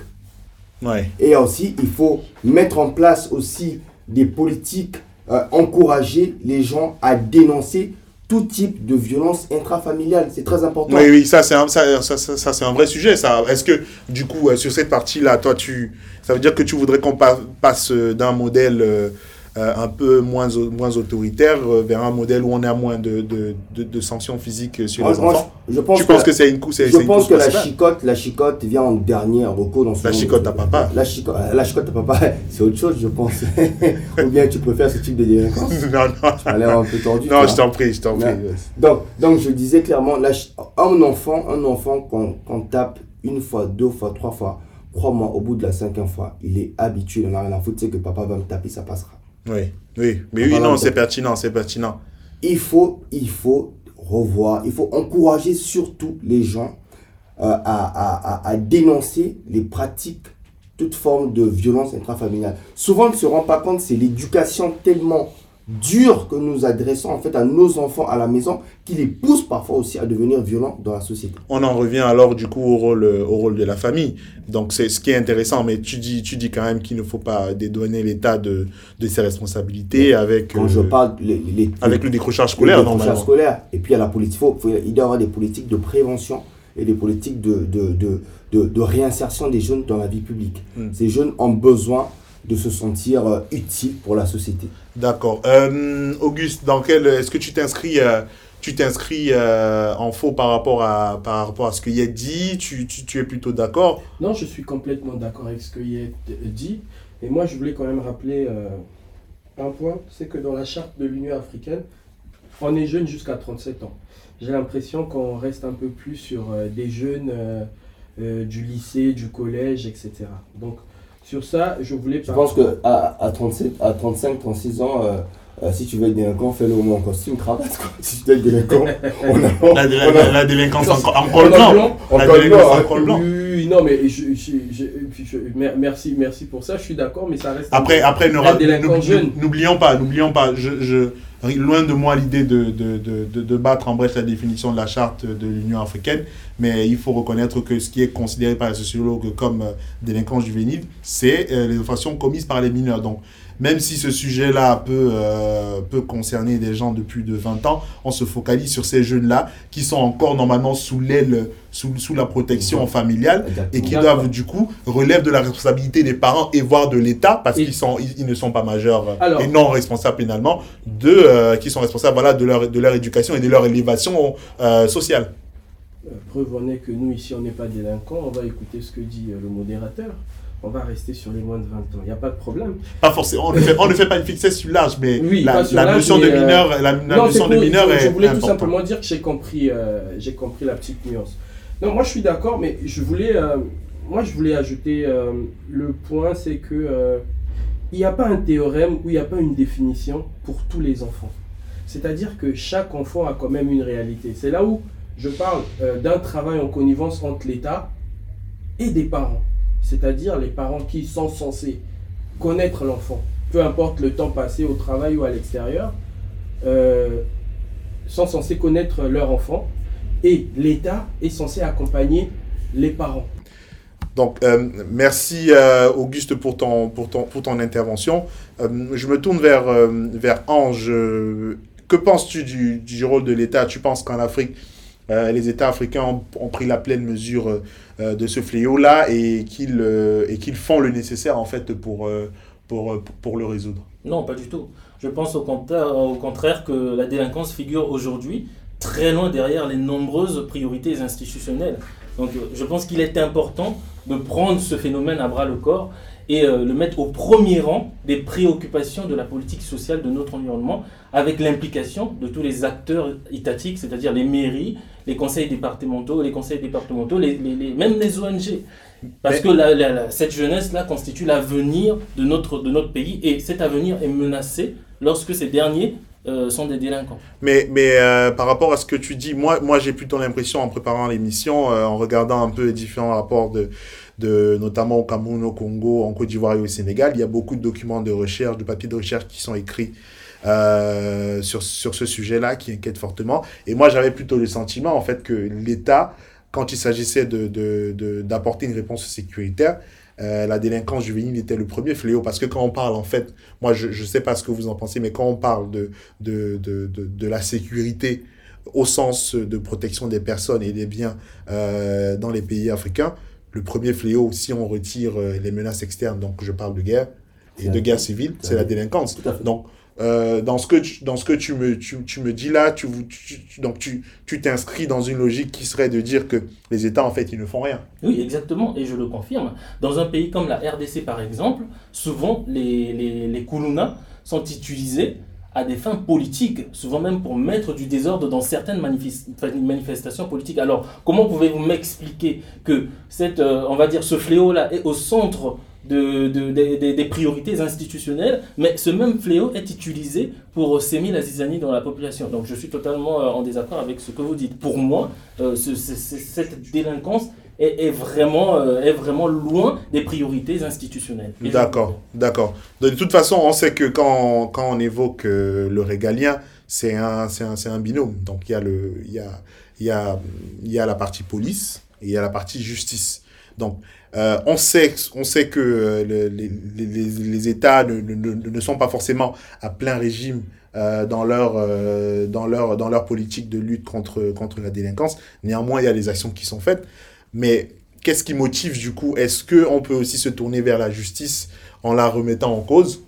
Ouais.
Et aussi, il faut mettre en place aussi des politiques, euh, encourager les gens à dénoncer tout type de violence intrafamiliale. C'est très important.
Oui, oui, ça c'est un, ça, ça, ça, c'est un vrai sujet. Ça. Est-ce que, du coup, sur cette partie-là, toi, tu, ça veut dire que tu voudrais qu'on passe d'un modèle euh, euh, un peu moins, moins autoritaire euh, vers un modèle où on a moins de, de, de, sanctions physiques sur les enfants
je pense
Tu penses que, c'est une couche
Je pense que la chicotte, la chicotte vient en dernier recours dans ce
La chicotte à papa
La, chicotte, la chicotte à papa, c'est autre chose, je pense. Ou bien tu préfères ce type de délinquance?
Non, non.
Tu as l'air un peu tordu.
Non, je t'en prie, je t'en prie.
Donc, donc, je disais clairement, un enfant, un enfant qu'on tape une fois, deux fois, trois fois, crois-moi, au bout de la cinquième fois, il est habitué, il n'en a rien à foutre, c'est que papa va me taper, ça passera.
Oui, oui, mais oui, non, c'est pertinent, c'est pertinent.
Il faut, il faut revoir, il faut encourager surtout les gens euh, à, à, à, dénoncer les pratiques, toute forme de violence intrafamiliale. Souvent, on ne se rend pas compte, c'est l'éducation tellement dures que nous adressons en fait à nos enfants à la maison qui les poussent parfois aussi à devenir violents dans la société.
On en revient alors du coup au rôle, au rôle de la famille. Donc c'est ce qui est intéressant, mais tu dis, tu dis quand même qu'il ne faut pas dédouaner l'État de, de ses responsabilités avec,
Quand je
euh,
parle les, les-
avec le décrochage scolaire
décrochages
normalement.
scolaires, et puis à la politique, faut, faut- il doit y avoir des politiques de prévention et des politiques de, de, de, de, de réinsertion des jeunes dans la vie publique.
Mm.
Ces jeunes ont besoin de se sentir euh, utiles pour la société.
D'accord. Euh, Auguste, dans quel est-ce que tu t'inscris euh, tu t'inscris euh, en faux par rapport à par rapport à ce qu'il y a dit? Tu, tu, tu es plutôt d'accord?
Non, je suis complètement d'accord avec ce qu'il est dit. Et moi, je voulais quand même rappeler euh, un point, c'est que dans la charte de l'Union africaine, on est jeune jusqu'à 37 ans. J'ai l'impression qu'on reste un peu plus sur euh, des jeunes euh, euh, du lycée, du collège, etc. Donc, sur ça, je voulais
Je pense que à, à, 37, à 35, 36 ans, euh, euh, si tu veux être délinquant, fais-le au moins en costume, cravate. Quoi. Si tu veux être délinquant, on a,
la, la,
on a-
la- la délinquance en, en col blanc.
en
La
col
délinquance
blanc,
en col blanc.
Oui, non, mais je, je- je- je- je- mer- merci, merci pour ça, je suis d'accord, mais ça reste.
Après, après n'oublions pas, n'oublions pas, je, je, loin de moi l'idée de, de, de, de, de battre en brèche la définition de la charte de l'Union africaine, mais il faut reconnaître que ce qui est considéré par les sociologues comme euh, délinquance juvénile, c'est euh, les infractions commises par les mineurs. Donc, même si ce sujet-là peut, euh, peut concerner des gens de plus de 20 ans, on se focalise sur ces jeunes-là qui sont encore normalement sous l'aile, sous, sous la protection familiale et qui doivent du coup relèvent de la responsabilité des parents et voire de l'État parce qu'ils sont ils, ils ne sont pas majeurs
Alors-
et non responsables pénalement de euh, qui sont responsables voilà de leur de leur éducation et de leur élévation euh, sociale.
Preuve en est que nous, ici, on n'est pas délinquants. On va écouter ce que dit euh, le modérateur. On va rester sur les moins de 20 ans. Il n'y a pas de problème.
Pas forcément on ne fait on ne fait pas une fixette sur l'âge mais
Oui,
la, notion de
euh,
mineur la, la
non, c'est
notion de mineur
je,
est
je voulais tout simplement dire que j'ai compris, euh, j'ai compris la petite nuance. Non, moi je suis d'accord, mais je voulais, euh, moi je voulais ajouter le point, c'est que il n'y a pas un théorème ou il n'y a pas une définition pour tous les enfants. C'est-à-dire que chaque enfant a quand même une réalité. C'est là où je parle euh, d'un travail en connivence entre l'État et des parents. C'est-à-dire les parents qui sont censés connaître l'enfant, peu importe le temps passé au travail ou à l'extérieur, euh, sont censés connaître leur enfant et l'État est censé accompagner les parents.
Donc, euh, merci Auguste pour ton, pour ton, pour ton intervention. Je me tourne vers, Ange. Que penses-tu du, du rôle de l'État? Tu penses qu'en Afrique, euh, les États africains ont, pris la pleine mesure euh, de ce fléau-là et qu'ils euh, et qu'ils font le nécessaire en fait pour, pour, pour le résoudre
Non, pas du tout. Je pense au contraire, que la délinquance figure aujourd'hui très loin derrière les nombreuses priorités institutionnelles. Donc je pense qu'il est important de prendre ce phénomène à bras le corps et le mettre au premier rang des préoccupations de la politique sociale de notre environnement avec l'implication de tous les acteurs étatiques, c'est-à-dire les mairies, les conseils départementaux, les conseils départementaux, les, les- les- même les ONG. Parce que la- la- la- cette jeunesse-là constitue l'avenir de notre, de notre pays et cet avenir est menacé lorsque ces derniers euh, sont des délinquants.
Mais, mais euh, par rapport à ce que tu dis, moi, moi j'ai plutôt l'impression, en préparant l'émission, euh, en regardant un peu les différents rapports, de, de, notamment au Cameroun, au Congo, en Côte d'Ivoire et au Sénégal, il y a beaucoup de documents de recherche, de papiers de recherche qui sont écrits euh, sur, sur ce sujet-là, qui inquiètent fortement. Et moi, j'avais plutôt le sentiment, en fait, que l'État, quand il s'agissait de, de, de- d'apporter une réponse sécuritaire, euh, la délinquance juvénile était le premier fléau. Parce que quand on parle, en fait, moi, je ne sais pas ce que vous en pensez, mais quand on parle de, de, de, de, de la sécurité au sens de protection des personnes et des biens euh, dans les pays africains, le premier fléau, si on retire euh, les menaces externes, donc je parle de guerre et de guerre civile, c'est la délinquance.
Tout à fait.
Donc, euh, dans ce que tu, me, dis là, tu, donc tu t'inscris dans une logique qui serait de dire que les États, en fait, ils ne font rien.
Oui, exactement, et je le confirme. Dans un pays comme la RDC, par exemple, souvent les, les, les Koulouna sont utilisés à des fins politiques, souvent même pour mettre du désordre dans certaines manifes- manifestations politiques. Alors, comment pouvez-vous m'expliquer que cette, euh, on va dire, ce fléau-là est au centre de, de- des- priorités institutionnelles, mais ce même fléau est utilisé pour s'aimer la zizanie dans la population. Donc je suis totalement euh, en désaccord avec ce que vous dites. Pour moi, euh, ce- ce- ce- cette délinquance est, vraiment, euh, est vraiment loin des priorités institutionnelles.
D'accord, d'accord. De toute façon, on sait que quand, quand on évoque le régalien, c'est un, un, un binôme. Donc, il y, a y a, y a, il y a la partie police et il y a la partie justice. Donc, euh, on, sait, que euh, le- les, États ne, sont pas forcément à plein régime euh, dans, leur, dans, politique de lutte contre, contre la délinquance. Néanmoins, il y a des actions qui sont faites. Mais qu'est-ce qui motive du coup? Est-ce qu'on peut aussi se tourner vers la justice en la remettant en cause?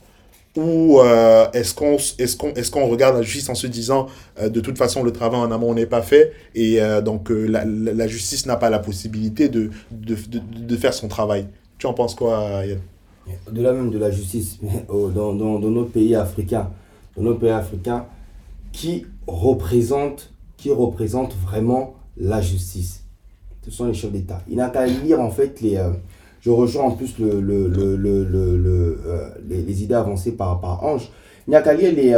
Ou euh, est-ce qu'on est qu'on est qu'on regarde la justice en se disant euh, de toute façon le travail en amont n'est pas fait et euh, donc la, la- justice n'a pas la possibilité de, de, de, de faire son travail? Tu en penses quoi Yann
Au-delà même de la justice, dans, dans nos pays africains, dans nos pays africains, qui représente, qui représente vraiment la justice? Ce sont les chefs d'État. Il n'a qu'à lire en fait les. Je rejoins en plus le, le, le, le, euh, les, idées avancées par, par Ange. Il n'y a les.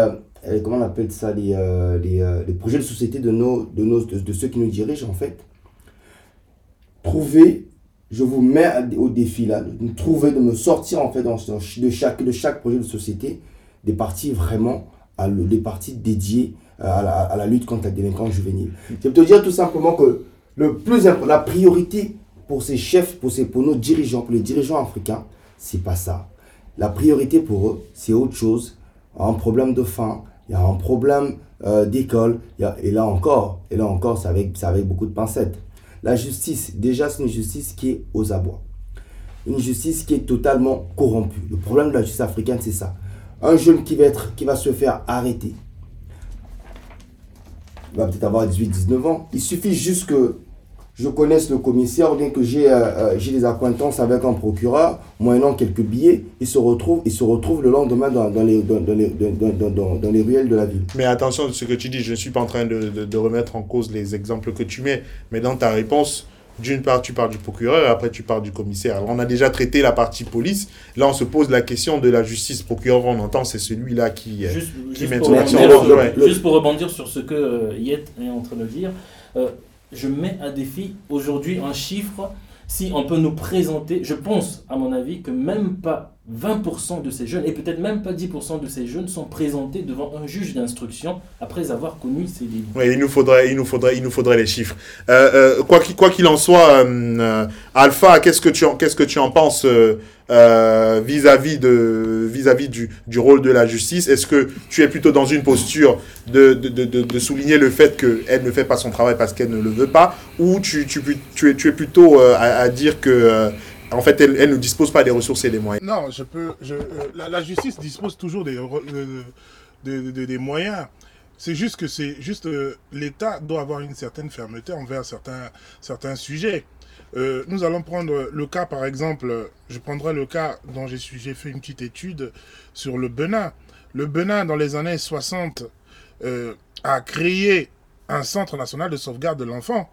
comment on appelle ça Les, euh, euh, les projets de société de, nos, de, nos, de, ceux qui nous dirigent en fait. Trouver je vous mets au défi là, de trouver, de me sortir en fait dans, de, chaque, de chaque projet de société des parties vraiment, des parties dédiées euh, à la, lutte contre la délinquance juvénile. Peux te dire tout simplement que le plus la priorité pour ces chefs, pour, nos dirigeants, pour les dirigeants africains, c'est pas ça. La priorité pour eux, c'est autre chose. Un problème de faim, il y a un problème euh, d'école, et là encore, et là encore, c'est avec, beaucoup de pincettes. La justice, déjà, c'est une justice qui est aux abois. Une justice qui est totalement corrompue. Le problème de la justice africaine, c'est ça. Un jeune qui va, qui va se faire arrêter, il va peut-être avoir 18-19 ans. Il suffit juste que je connaisse le commissaire ou bien que j'ai euh, euh, j'ai des acquaintances avec un procureur, moyennant quelques billets, il se retrouve, il se retrouve le lendemain dans, dans les, dans, dans les, dans, dans- dans- dans les ruelles de la ville.
Mais attention, ce que tu dis, je ne suis pas en train de, de, de remettre en cause les exemples que tu mets, mais dans ta réponse, d'une part, tu parles du procureur, et après, tu parles du commissaire. Alors, on a déjà traité la partie police. Là, on se pose la question de la justice. Procureur, on entend, c'est celui-là qui... euh,
Juste,
qui
juste pour
son action
juste pour rebondir sur ce que euh, Yet est en train de dire, euh, je mets à défi aujourd'hui un chiffre. Si on peut nous présenter, je pense, à mon avis, que même pas 20% de ces jeunes, et peut-être même pas 10% de ces jeunes, sont présentés devant un juge d'instruction après avoir connu ces délits.
Oui, il nous faudrait, il nous faudrait, il nous faudrait les chiffres. Euh, euh, quoi qu'il en soit, euh, Alpha, qu'est-ce que tu en, qu'est-ce que tu en penses vis-à-vis de, vis-à-vis du, du rôle de la justice? Est-ce que tu es plutôt dans une posture de, de, de, souligner le fait qu'elle ne fait pas son travail parce qu'elle ne le veut pas, ou tu, tu, es, tu es plutôt à, dire que en fait, elle, ne dispose pas des ressources et des moyens
Non, je peux. Euh, la, justice dispose toujours des, de- des moyens. C'est juste que c'est juste euh, l'État doit avoir une certaine fermeté envers certains, certains sujets. Euh, nous allons prendre le cas, par exemple, je prendrai le cas dont j'ai fait une petite étude sur le Benin. Le Benin, dans les années 60, euh, a créé un centre national de sauvegarde de l'enfant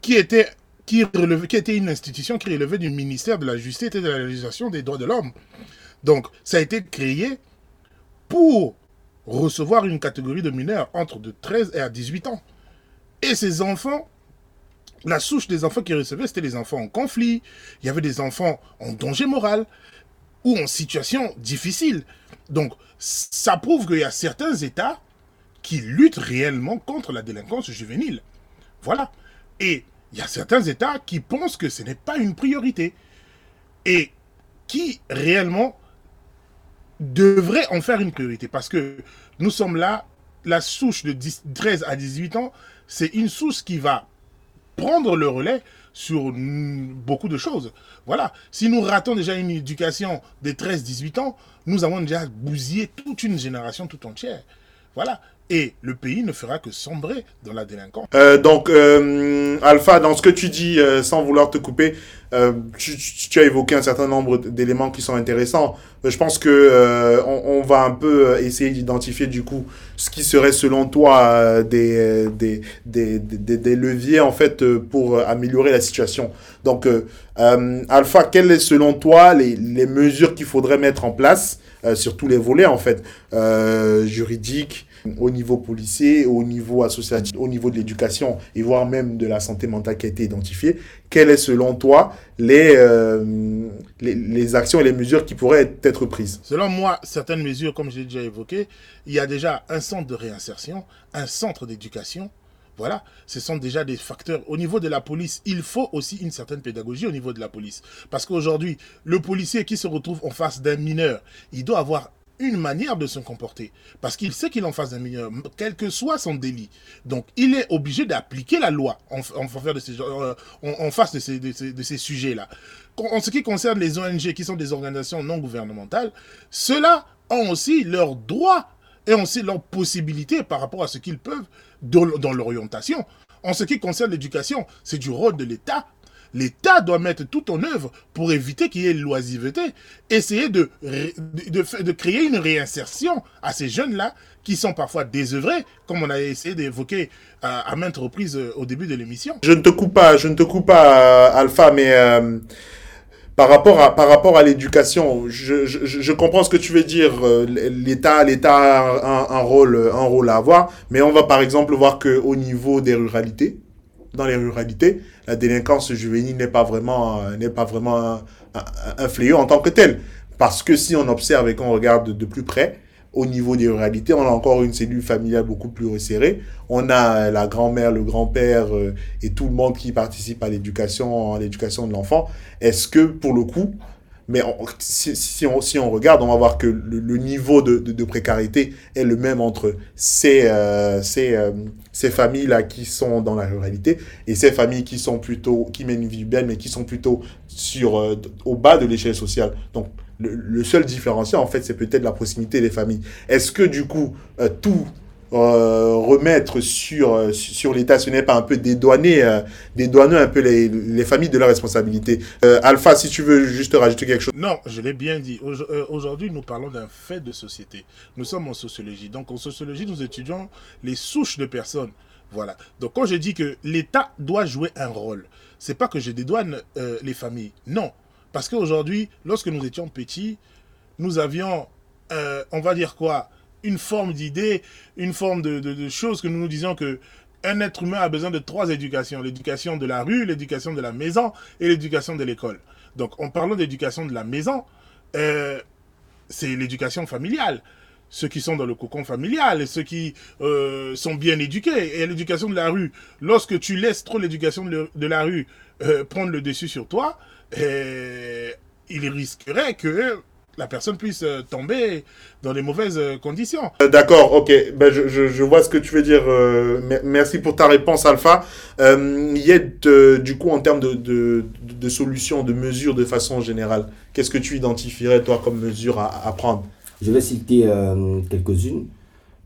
qui était qui, était une institution qui relevait du ministère de la Justice et de la législation des droits de l'homme. Donc, ça a été créé pour recevoir une catégorie de mineurs entre de 13 et à 18 ans. Et ces enfants, la souche des enfants qui recevaient, c'était les enfants en conflit, il y avait des enfants en danger moral ou en situation difficile. Donc, ça prouve qu'il y a certains États qui luttent réellement contre la délinquance juvénile. Voilà. Et il y a certains États qui pensent que ce n'est pas une priorité et qui réellement devraient en faire une priorité parce que nous sommes là, la souche de 10 13 à 18 ans, c'est une souche qui va prendre le relais sur beaucoup de choses. Voilà. Si nous ratons déjà une éducation des 13-18 ans, nous avons déjà bousillé toute une génération tout entière. Voilà. Et le pays ne fera que sombrer dans la délinquance.
Euh, donc, euh, Alpha, dans ce que tu dis, euh, sans vouloir te couper, tu, as évoqué un certain nombre d'éléments qui sont intéressants. Je pense que on, va un peu essayer d'identifier du coup ce qui serait selon toi des, des, des, des, leviers en fait pour améliorer la situation. Donc, Alpha, quelles est selon toi les, les mesures qu'il faudrait mettre en place sur tous les volets en fait, juridiques, au niveau policier, au niveau associatif, au niveau de l'éducation et voire même de la santé mentale qui a été identifiée, quelles est selon toi les, euh, les, les actions et les mesures qui pourraient être prises?
Selon moi, certaines mesures, comme j'ai déjà évoqué, il y a déjà un centre de réinsertion, un centre d'éducation. Voilà, ce sont déjà des facteurs. Au niveau de la police, il faut aussi une certaine pédagogie au niveau de la police. Parce qu'aujourd'hui, le policier qui se retrouve en face d'un mineur, il doit avoir une manière de se comporter. Parce qu'il sait qu'il en face d'un mineur, quel que soit son délit. Donc, il est obligé d'appliquer la loi en, de ces, euh, face de ces, de ces, de ces sujets-là. En ce qui concerne les ONG, qui sont des organisations non gouvernementales, ceux-là ont aussi leurs droits et aussi leurs possibilités par rapport à ce qu'ils peuvent dans l'orientation. En ce qui concerne l'éducation, c'est du rôle de l'État. L'État doit mettre tout en œuvre pour éviter qu'il y ait l'oisiveté, essayer de, de, créer une réinsertion à ces jeunes-là qui sont parfois désœuvrés, comme on a essayé d'évoquer euh, à maintes reprises euh, au début de l'émission.
Je ne te coupe pas, je ne te coupe pas, euh, Alpha, mais par rapport à à l'éducation, je, je, comprends ce que tu veux dire. L'État l'État a un, un rôle un rôle à avoir, mais on va par exemple voir que au niveau des ruralités, dans les ruralités, la délinquance juvénile n'est pas vraiment euh, n'est pas vraiment un, fléau en tant que tel, parce que si on observe et qu'on regarde de, plus près. Au niveau des ruralités, on a encore une cellule familiale beaucoup plus resserrée. On a euh, la grand-mère, le grand-père euh, et tout le monde qui participe à l'éducation, à l'éducation de l'enfant. Est-ce que, pour le coup, mais si, on, si on regarde, on va voir que le, niveau de, de, précarité est le même entre ces, euh, ces, euh, ces familles-là qui sont dans la ruralité et ces familles qui sont plutôt, qui mènent une vie belle, mais qui sont plutôt sur, euh, au bas de l'échelle sociale. Donc, le, le seul différenciant, en fait, c'est peut-être la proximité des familles. Est-ce que, du coup, tout euh, remettre sur, euh, sur l'État, ce n'est pas un peu dédouaner, euh, dédouaner un peu les, les familles de leurs responsabilités Euh, Alpha, si tu veux juste rajouter quelque chose.
Non, je l'ai bien dit. Aujo- Aujourd'hui, nous parlons d'un fait de société. Nous sommes en sociologie. Donc, en sociologie, nous étudions les souches de personnes. Voilà. Donc, quand je dis que l'État doit jouer un rôle, c'est pas que je dédouane les familles. Non. Parce qu'aujourd'hui, lorsque nous étions petits, nous avions, on va dire quoi, une forme d'idée, une forme de, choses que nous nous disions que un être humain a besoin de trois éducations. L'éducation de la rue, l'éducation de la maison et l'éducation de l'école. Donc, en parlant d'éducation de la maison, euh, c'est l'éducation familiale. Ceux qui sont dans le cocon familial ceux qui euh, sont bien éduqués. Et l'éducation de la rue, lorsque tu laisses trop l'éducation de, la rue euh, prendre le dessus sur toi, il risquerait que la personne puisse euh, tomber dans les mauvaises euh, conditions.
Euh, D'accord, ok. Ben, je, je, je vois ce que tu veux dire. euh, mer- merci pour ta réponse, Alpha. Euh, Yed, euh, du coup, en termes de, de, de solutions, de mesures de façon générale, qu'est-ce que tu identifierais, toi, comme mesure à, à prendre?
Je vais citer euh, quelques-unes.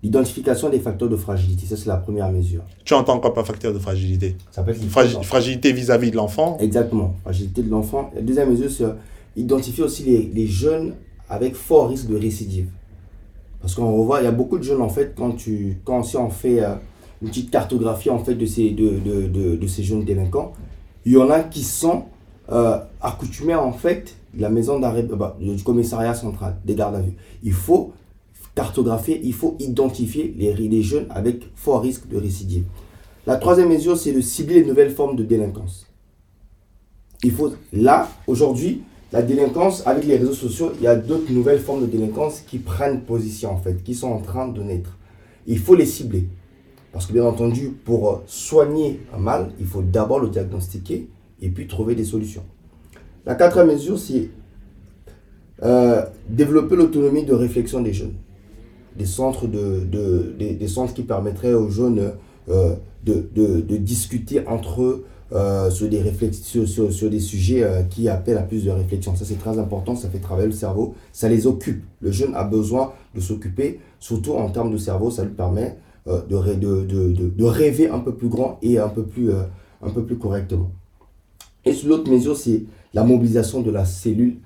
L'identification des facteurs de fragilité, ça c'est la première mesure.
Tu entends quoi par facteur de fragilité?
Ça peut être
Fragi- Fragilité vis-à-vis de l'enfant?
Exactement, fragilité de l'enfant. La deuxième mesure, c'est euh, identifier aussi les, les jeunes avec fort risque de récidive. Parce qu'on revoit, il y a beaucoup de jeunes, en fait, quand, tu, quand si on fait euh, une petite cartographie, en fait, de ces, de, de, de, ces jeunes délinquants, il y en a qui sont euh, accoutumés, en fait, de la maison d'arrêt, euh, bah, du commissariat central, des gardes à vue. Il faut cartographier, il faut identifier les, les jeunes avec fort risque de récidive. La troisième mesure, c'est de cibler les nouvelles formes de délinquance. Il faut, là, aujourd'hui, la délinquance, avec les réseaux sociaux, il y a d'autres nouvelles formes de délinquance qui prennent position, en fait, qui sont en train de naître. Il faut les cibler. Parce que, bien entendu, pour soigner un mal, il faut d'abord le diagnostiquer et puis trouver des solutions. La quatrième mesure, c'est euh, développer l'autonomie de réflexion des jeunes. Des centres, de, de- des, centres qui permettraient aux jeunes euh, de discuter entre eux euh, sur, des réflex- sur, des sujets euh, qui appellent à plus de réflexion. Ça, c'est très important, ça fait travailler le cerveau, ça les occupe. Le jeune a besoin de s'occuper, surtout en termes de cerveau, ça lui permet euh, de, rê- de, de, de- de rêver un peu plus grand et un peu plus, un peu plus correctement. Et l'autre mesure, c'est la mobilisation de la cellule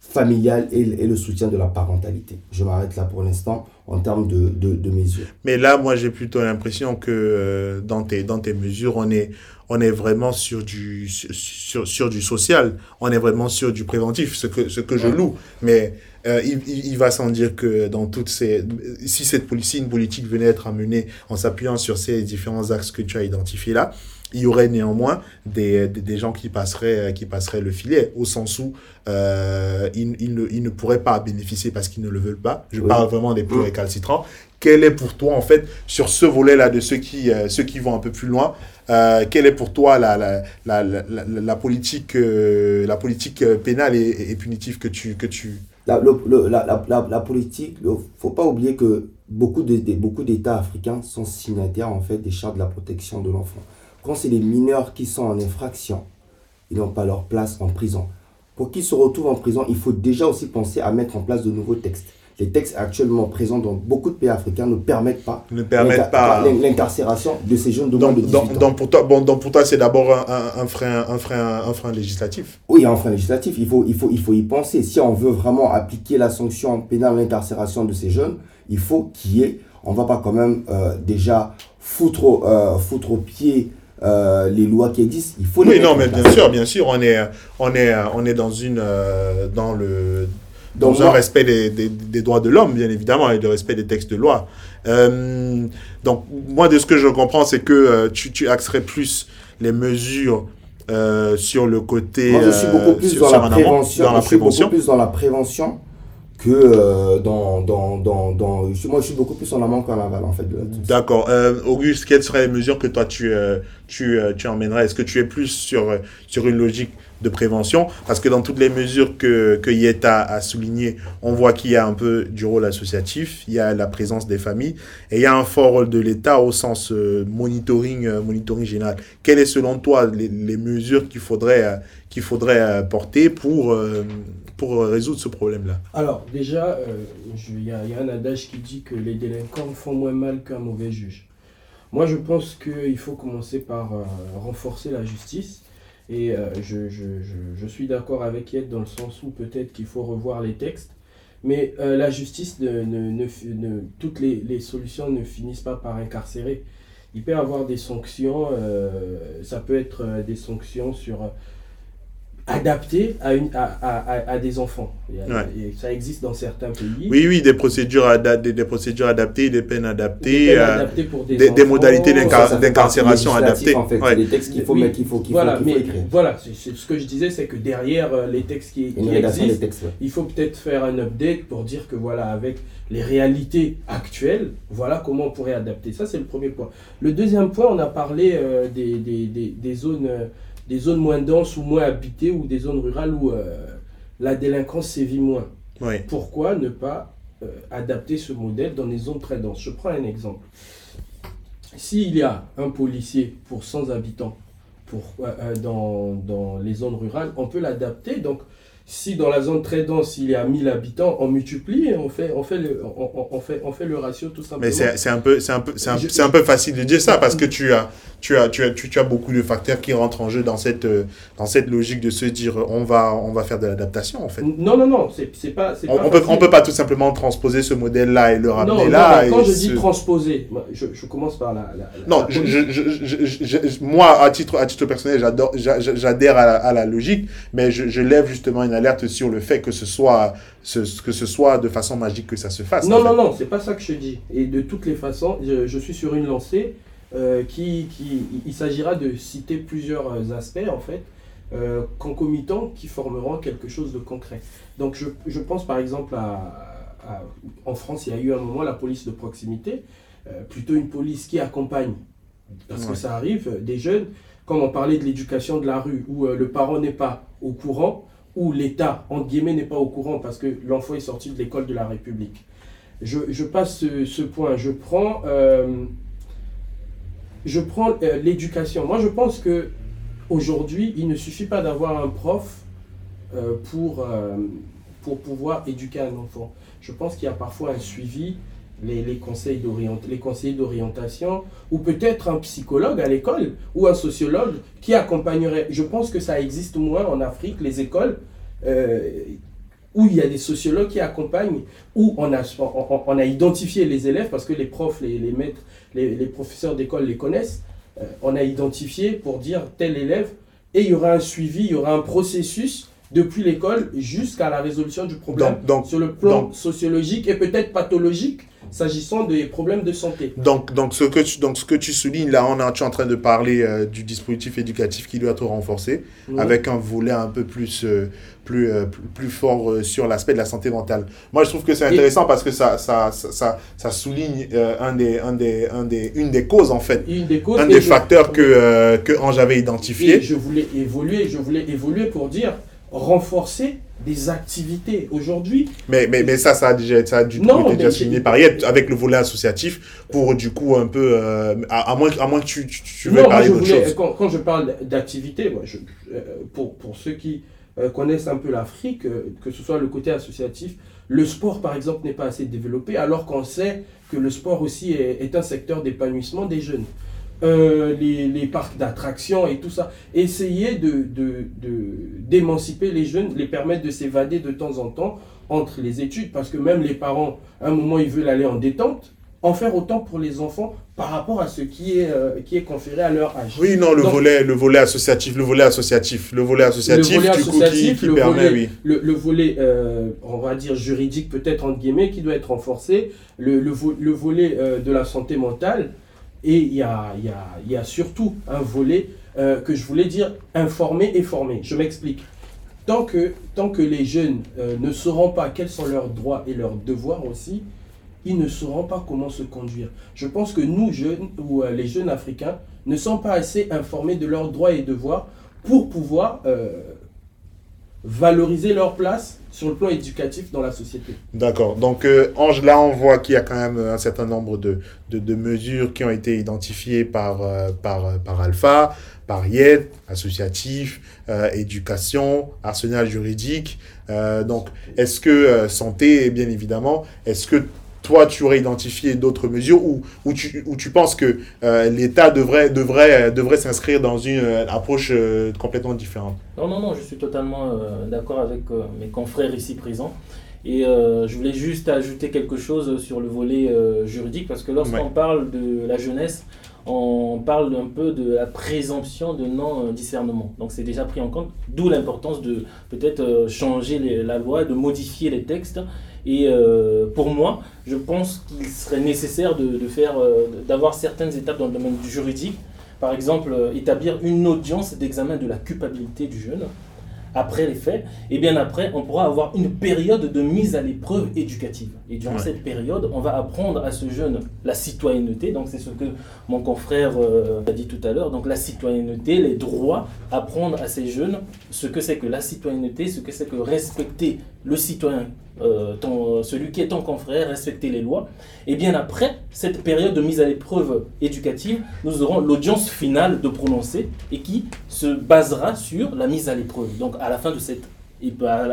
familiale et, le- et le soutien de la parentalité. Je m'arrête là pour l'instant en termes de, mesures.
Mais là, moi, j'ai plutôt l'impression que dans, tes, dans tes mesures, on est, on est vraiment sur du, sur, sur, du social. On est vraiment sur du préventif, ce que, ce que je loue. Mais euh, il, il, il va sans dire que dans toutes ces... Si cette politique, une politique venait être amenée en s'appuyant sur ces différents axes que tu as identifiés là, il y aurait néanmoins des, des, des gens qui passeraient, qui passeraient le filet, au sens où euh, ils, ils, ne, ils ne pourraient pas bénéficier parce qu'ils ne le veulent pas. Je
Oui.
parle vraiment des plus récalcitrants. Quel est pour toi, en fait, sur ce volet-là de ceux qui, euh, ceux qui vont un peu plus loin, euh, quelle est pour toi la, la, la, la, la, politique, euh, la politique euh, pénale et, punitive que tu, que tu...
La, le- le- la, politique, il ne faut pas oublier que beaucoup de- beaucoup d'États africains sont signataires en fait des chartes de la protection de l'enfant. Quand c'est les mineurs qui sont en infraction, ils n'ont pas leur place en prison. Pour qu'ils se retrouvent en prison, il faut déjà aussi penser à mettre en place de nouveaux textes. Les textes actuellement présents dans beaucoup de pays africains ne permettent pas
ne permettent
l'incar-
pas...
l'in- l'incarcération de ces jeunes de moins
Donc,
de 18
donc,
ans.
donc pour toi, bon, donc pour toi, c'est d'abord un, frein, un, frein, un frein législatif.
Oui, il y a un frein législatif, il faut, il, faut, il faut y penser. Si on veut vraiment appliquer la sanction pénale à l'incarcération de ces jeunes, il faut qu'il y ait, on ne va pas quand même euh, déjà foutre, au- euh, foutre au pied euh, les lois qui existent. Il faut les
Oui, non, mais bien sûr, bien sûr, on est, on est, on est dans une, dans le, dans
Donc,
un
moi-
respect des, des, des droits de l'homme, bien évidemment, et le respect des textes de loi. Euh, donc, moi, de ce que je comprends, c'est que euh, tu, tu axerais plus les mesures euh, sur le côté.
Moi, je suis beaucoup plus
sur-
dans
sur
la
un
prévention.
Dans la
je suis beaucoup
prévention.
plus dans la prévention que dans, dans, dans, dans- Moi, je suis beaucoup plus en amont qu'en aval, en fait.
D'accord. Euh, Auguste, quelles seraient les mesures que toi tu, tu, tu emmènerais? Est-ce que tu es plus sur, sur une logique de prévention Parce que dans toutes les mesures que, que Yeta a soulignées, on voit qu'il y a un peu du rôle associatif, il y a la présence des familles et il y a un fort rôle de l'État au sens euh, monitoring, euh, monitoring général. Quelles est selon toi les, mesures qu'il faudrait, euh, qu'il faudrait euh, porter pour, euh, pour résoudre ce problème-là?
Alors, déjà, il y, y a un adage qui dit que les délinquants font moins mal qu'un mauvais juge. Moi, je pense qu'il faut commencer par renforcer la justice. Et euh, je, je- je- suis d'accord avec Yed dans le sens où peut-être qu'il faut revoir les textes. Mais euh, la justice, ne, ne- ne ne- toutes les, les solutions ne finissent pas par incarcérer. Il peut y avoir des sanctions, euh, ça peut être euh, des sanctions sur adaptées à, une, à, à- à- à des enfants. A-
Ouais.
et ça existe dans certains pays.
Oui, oui, des procédures, ada- des, des procédures adaptées, des peines
Des
adaptées.
peines
euh,
adaptées pour des,
des- des modalités d'incarcération
législative,
adaptée.
En fait,
Ouais.
des textes qu'il faut
Oui,
mettre, qu'il faut, qu'il
voilà,
faut,
mais
écrire.
voilà, c'est- c'est ce que je disais, c'est que derrière euh, les textes qui, qui
des
existent,
textes. ouais.
il faut peut-être faire un update pour dire que voilà, avec les réalités actuelles, voilà comment on pourrait adapter. Ça, c'est le premier point. Le deuxième point, on a parlé euh, des, des, des, des zones, euh, des zones moins denses ou moins habitées ou des zones rurales où euh, la délinquance sévit moins. Pourquoi ne pas euh, adapter ce modèle dans les zones très denses? Je prends un exemple. S'il y a un policier pour 100 habitants pour, euh, euh, dans, dans les zones rurales, on peut l'adapter. Donc, si dans la zone très dense, il y a 1000 habitants, on multiplie et on fait, on fait, le, on, fait, on fait le ratio tout simplement.
Mais c'est un peu un peu un,
Je-
un peu facile de dire ça parce que tu as tu as tu as tu, tu as beaucoup de facteurs qui rentrent en jeu dans cette dans cette logique de se dire on va on va faire de l'adaptation en fait.
Non, non, non, c'est pas.
On,
pas
on peut on peut pas tout simplement transposer ce modèle là et le ramener
Non, non,
là.
mais quand
et
je dis transposer, je, je commence par la.
Non,
la
je, je, moi, à titre, à titre personnel, j'adore, j'adhère à la, à la logique, mais je, je lève justement une alerte sur le fait que ce soit, ce, que ce soit de façon magique que ça se fasse.
Non,
fait.
non, non, c'est pas ça que je dis. Et de toutes les façons, je, je suis sur une lancée euh, qui, qui. Il s'agira de citer plusieurs euh, aspects, en fait, euh, concomitants qui formeront quelque chose de concret. Donc, je, je pense par exemple à, à- En France, il y a eu un moment la police de proximité, euh, plutôt une police qui accompagne, parce
Ouais.
que ça arrive, des jeunes, comme on parlait de l'éducation de la rue, où euh, le parent n'est pas au courant, où l'État, entre guillemets, n'est pas au courant parce que l'enfant est sorti de l'école de la République. Je, passe ce, point. Je prends, euh, prends euh, l'éducation. Moi, je pense que aujourd'hui, il ne suffit pas d'avoir un prof euh, pour, pour pouvoir éduquer un enfant. Je pense qu'il y a parfois un suivi les, les conseils les conseillers d'orientation, ou peut-être un psychologue à l'école, ou un sociologue qui accompagnerait. Je pense que ça existe moins en Afrique, les écoles, euh, où il y a des sociologues qui accompagnent, où on a, on, on- on a identifié les élèves, parce que les profs, les, les maîtres, les, les professeurs d'école les connaissent, euh, on a identifié pour dire tel élève, et il y aura un suivi, il y aura un processus depuis l'école jusqu'à la résolution du problème
Donc, donc,
sur le plan
donc-
sociologique et peut-être pathologique s'agissant des problèmes de santé.
Donc, donc, ce que tu, donc, ce que tu soulignes, là, on est, tu es en train de parler euh, du dispositif éducatif qui doit être renforcé, avec un volet un peu plus, euh, plus, euh, plus, plus fort sur l'aspect de la santé mentale. Moi, je trouve que c'est
Et-
intéressant parce que ça, ça, ça, ça, ça souligne un des, un des, un des, une des causes, en fait,
Une des causes.
un des
je-
facteurs que, que Ange avait
Et
identifié.
je voulais évoluer, je voulais évoluer pour dire renforcer des activités. Aujourd'hui,
Mais, mais, mais ça, ça a déjà, ça a dû
Non,
déjà souligné par Yet, avec le volet associatif, pour du coup un peu, euh, à, à moins, à moins que tu, tu, tu
Non, moi,
parler d'autre chose.
Quand, quand je parle d'activité, euh, pour, pour ceux qui euh, connaissent un peu l'Afrique, que ce soit le côté associatif, le sport, par exemple, n'est pas assez développé, alors qu'on sait que le sport aussi est, est un secteur d'épanouissement des jeunes. Euh, les, les parcs d'attractions et tout ça. Essayer de, de, de- d'émanciper les jeunes, les permettre de s'évader de temps en temps entre les études, parce que même les parents, à un moment, ils veulent aller en détente, en faire autant pour les enfants par rapport à ce qui est, euh, qui est conféré à leur âge.
Oui, non, le
Donc-
volet, le volet associatif, le volet associatif, le volet associatif,
volet
du coup, qui,
associatif,
qui
le
permet,
volet-
oui.
Le, le volet, euh, on va dire juridique peut-être entre guillemets, qui doit être renforcé, le, le, vo- le volet euh, de la santé mentale, et il y a, surtout un volet euh, que je voulais dire informer et former. Je m'explique. Tant que, tant que les jeunes euh, ne sauront pas quels sont leurs droits et leurs devoirs aussi, ils ne sauront pas comment se conduire. Je pense que nous, jeunes, ou euh, les jeunes africains, ne sont pas assez informés de leurs droits et devoirs pour pouvoir valoriser leur place sur le plan éducatif dans la société.
D'accord. Donc, euh, Ange, là, on voit qu'il y a quand même un certain nombre de, de, mesures qui ont été identifiées par, euh, par, euh, par Alpha, par YED, associatif, euh, éducation, arsenal juridique. Euh, donc, est-ce que euh, santé, bien évidemment, est-ce que toi, tu aurais identifié d'autres mesures ou, ou, tu, ou tu penses que euh, l'État devrait, devrait, devrait s'inscrire dans une euh, approche euh, complètement différente?
Non, non, non, je suis totalement euh, d'accord avec euh, mes confrères ici présents. Et euh, je voulais juste ajouter quelque chose sur le volet euh, juridique, parce que lorsqu'on
Ouais.
parle de la jeunesse, on parle un peu de la présomption de non-discernement. Donc c'est déjà pris en compte, d'où l'importance de peut-être euh, changer les- la loi, de modifier les textes. Et euh, pour moi, je pense qu'il serait nécessaire de, de faire, euh, d'avoir certaines étapes dans le domaine juridique. Par exemple, euh, établir une audience d'examen de la culpabilité du jeune après les faits, et bien après, on pourra avoir une période de mise à l'épreuve éducative. Et durant
Ouais.
cette période, on va apprendre à ce jeune la citoyenneté, donc c'est ce que mon confrère euh, a dit tout à l'heure, donc la citoyenneté, les droits, apprendre à ces jeunes ce que c'est que la citoyenneté, ce que c'est que respecter le citoyen, euh, celui qui est ton confrère, respecter les lois. Et bien après cette période de mise à l'épreuve éducative, nous aurons l'audience finale de prononcer et qui se basera sur la mise à l'épreuve. Donc à la fin de cette et ben,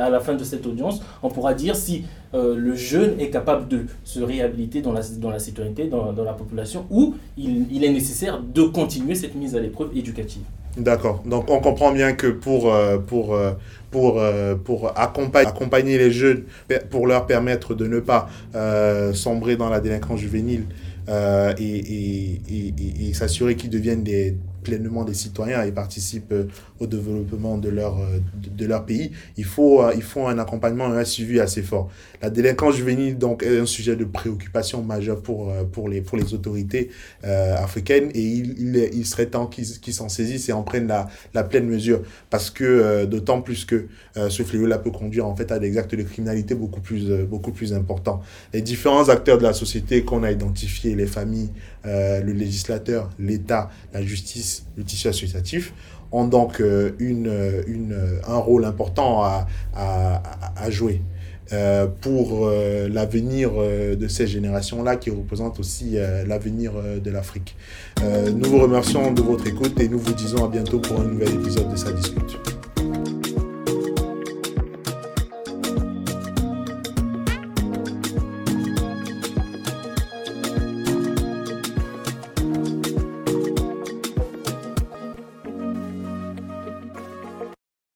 audience, on pourra dire si euh, le jeune est capable de se réhabiliter dans la, dans citoyenneté, dans, la population, ou il est nécessaire de continuer cette mise à l'épreuve éducative.
D'accord. Donc on comprend bien que pour, euh, pour, euh, pour, euh, pour accompagner, les jeunes, pour leur permettre de ne pas sombrer dans la délinquance juvénile et, et- et s'assurer qu'ils deviennent des, pleinement des citoyens et participent euh, au développement de leur, euh, de, leur pays, il faut, euh, il faut un accompagnement et un suivi assez fort. La délinquance juvénile donc, est un sujet de préoccupation majeure pour, pour, les, pour les autorités africaines et il, il, serait temps qu'ils qu'ils s'en saisissent et en prennent la, la pleine mesure parce que d'autant plus que ce fléau-là peut conduire en fait à des actes de criminalité beaucoup plus, beaucoup plus importants. Les différents acteurs de la société qu'on a identifiés, les familles, le législateur, l'État, la justice, le tissu associatif, ont donc un rôle important à, jouer. euh, pour euh, l'avenir euh, de ces générations-là qui représentent aussi l'avenir de l'Afrique. Nous vous remercions de votre écoute et nous vous disons à bientôt pour un nouvel épisode de Ça discute.